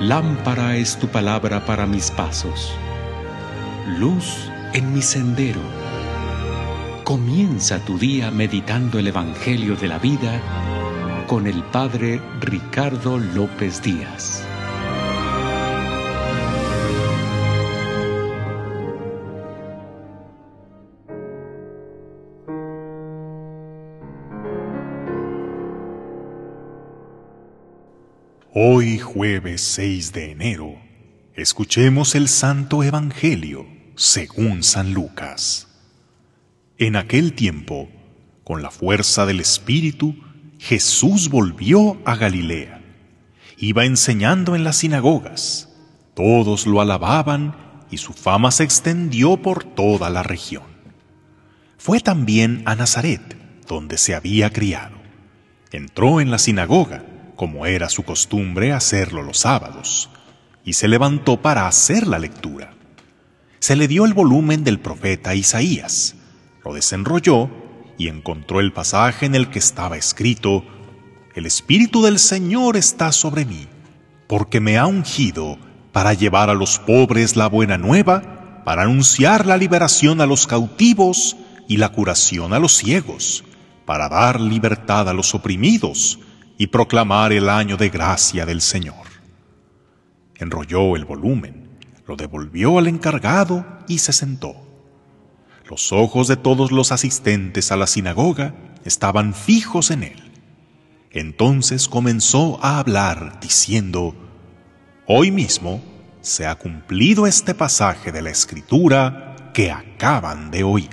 Lámpara es tu palabra para mis pasos, luz en mi sendero. Comienza tu día meditando el Evangelio de la vida con el Padre Ricardo López Díaz. Hoy jueves 6 de enero, escuchemos el Santo Evangelio según San Lucas. En aquel tiempo, con la fuerza del Espíritu, Jesús volvió a Galilea. Iba enseñando en las sinagogas. Todos lo alababan y su fama se extendió por toda la región. Fue también a Nazaret, donde se había criado. Entró en la sinagoga, como era su costumbre hacerlo los sábados, y se levantó para hacer la lectura. Se le dio el volumen del profeta Isaías, lo desenrolló y encontró el pasaje en el que estaba escrito, El Espíritu del Señor está sobre mí, porque me ha ungido para llevar a los pobres la buena nueva, para anunciar la liberación a los cautivos y la curación a los ciegos, para dar libertad a los oprimidos y proclamar el año de gracia del Señor. Enrolló el volumen, lo devolvió al encargado y se sentó. Los ojos de todos los asistentes a la sinagoga estaban fijos en él. Entonces comenzó a hablar diciendo, Hoy mismo se ha cumplido este pasaje de la escritura que acaban de oír.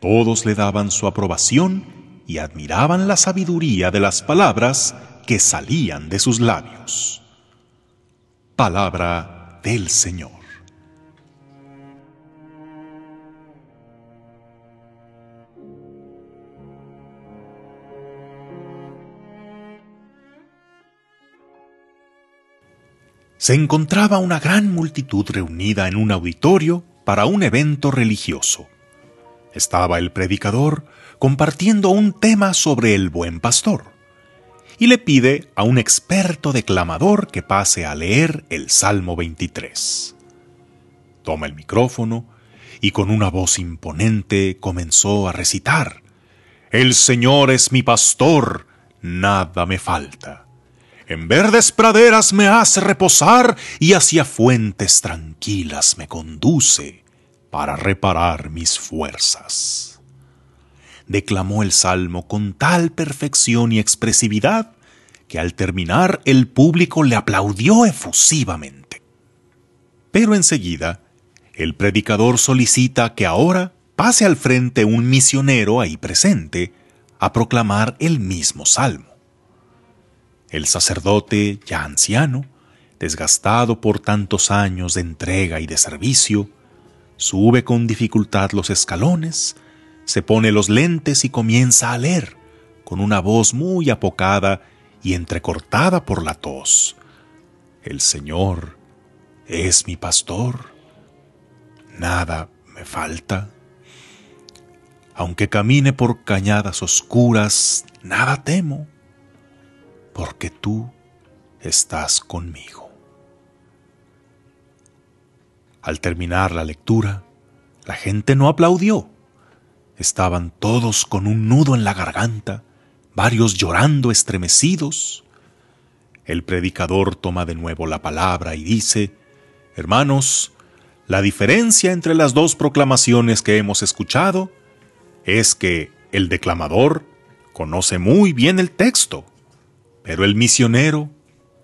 Todos le daban su aprobación y admiraban la sabiduría de las palabras que salían de sus labios. Palabra del Señor. se encontraba una gran multitud reunida en un auditorio para un evento religioso. Estaba el predicador compartiendo un tema sobre el buen pastor y le pide a un experto declamador que pase a leer el Salmo 23. Toma el micrófono y con una voz imponente comenzó a recitar, El Señor es mi pastor, nada me falta. En verdes praderas me hace reposar y hacia fuentes tranquilas me conduce para reparar mis fuerzas. Declamó el salmo con tal perfección y expresividad que al terminar el público le aplaudió efusivamente. Pero enseguida, el predicador solicita que ahora pase al frente un misionero ahí presente a proclamar el mismo salmo. El sacerdote, ya anciano, desgastado por tantos años de entrega y de servicio, sube con dificultad los escalones, se pone los lentes y comienza a leer, con una voz muy apocada y entrecortada por la tos. El Señor es mi pastor, nada me falta. Aunque camine por cañadas oscuras, nada temo porque tú estás conmigo. Al terminar la lectura, la gente no aplaudió. Estaban todos con un nudo en la garganta, varios llorando estremecidos. El predicador toma de nuevo la palabra y dice, Hermanos, la diferencia entre las dos proclamaciones que hemos escuchado es que el declamador conoce muy bien el texto, pero el misionero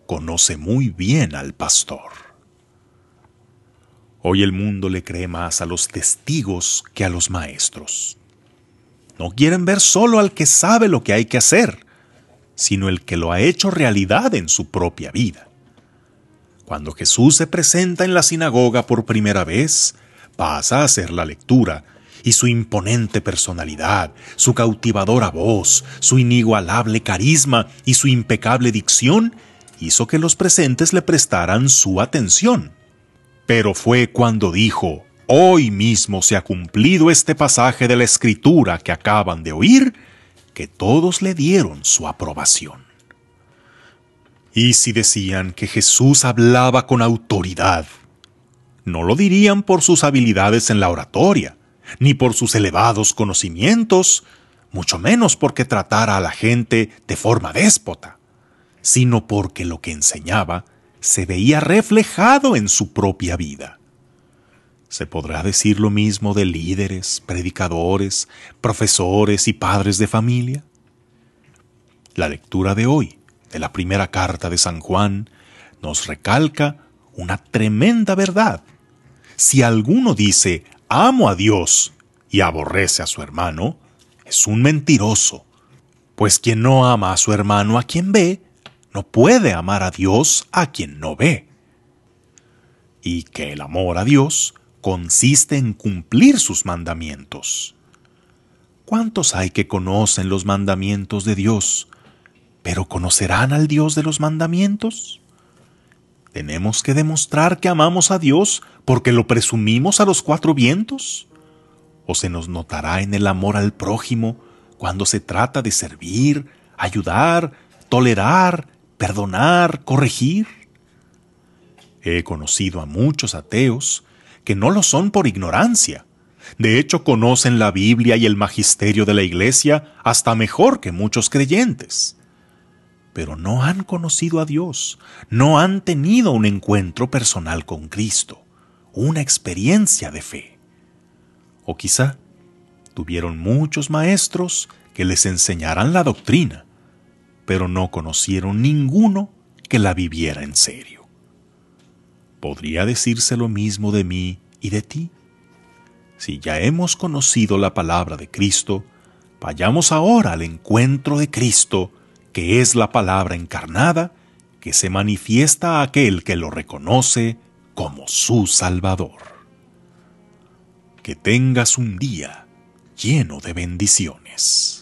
conoce muy bien al pastor. Hoy el mundo le cree más a los testigos que a los maestros. No quieren ver solo al que sabe lo que hay que hacer, sino el que lo ha hecho realidad en su propia vida. Cuando Jesús se presenta en la sinagoga por primera vez, pasa a hacer la lectura, y su imponente personalidad, su cautivadora voz, su inigualable carisma y su impecable dicción hizo que los presentes le prestaran su atención. Pero fue cuando dijo, Hoy mismo se ha cumplido este pasaje de la escritura que acaban de oír, que todos le dieron su aprobación. Y si decían que Jesús hablaba con autoridad, no lo dirían por sus habilidades en la oratoria, ni por sus elevados conocimientos, mucho menos porque tratara a la gente de forma déspota, sino porque lo que enseñaba se veía reflejado en su propia vida. ¿Se podrá decir lo mismo de líderes, predicadores, profesores y padres de familia? La lectura de hoy de la primera carta de San Juan nos recalca una tremenda verdad. Si alguno dice, amo a Dios y aborrece a su hermano, es un mentiroso, pues quien no ama a su hermano a quien ve, no puede amar a Dios a quien no ve. Y que el amor a Dios consiste en cumplir sus mandamientos. ¿Cuántos hay que conocen los mandamientos de Dios, pero conocerán al Dios de los mandamientos? ¿Tenemos que demostrar que amamos a Dios porque lo presumimos a los cuatro vientos? ¿O se nos notará en el amor al prójimo cuando se trata de servir, ayudar, tolerar, perdonar, corregir? He conocido a muchos ateos que no lo son por ignorancia. De hecho, conocen la Biblia y el magisterio de la Iglesia hasta mejor que muchos creyentes. Pero no han conocido a Dios, no han tenido un encuentro personal con Cristo, una experiencia de fe. O quizá tuvieron muchos maestros que les enseñaran la doctrina, pero no conocieron ninguno que la viviera en serio. ¿Podría decirse lo mismo de mí y de ti? Si ya hemos conocido la palabra de Cristo, vayamos ahora al encuentro de Cristo, que es la palabra encarnada, que se manifiesta a aquel que lo reconoce como su Salvador. Que tengas un día lleno de bendiciones.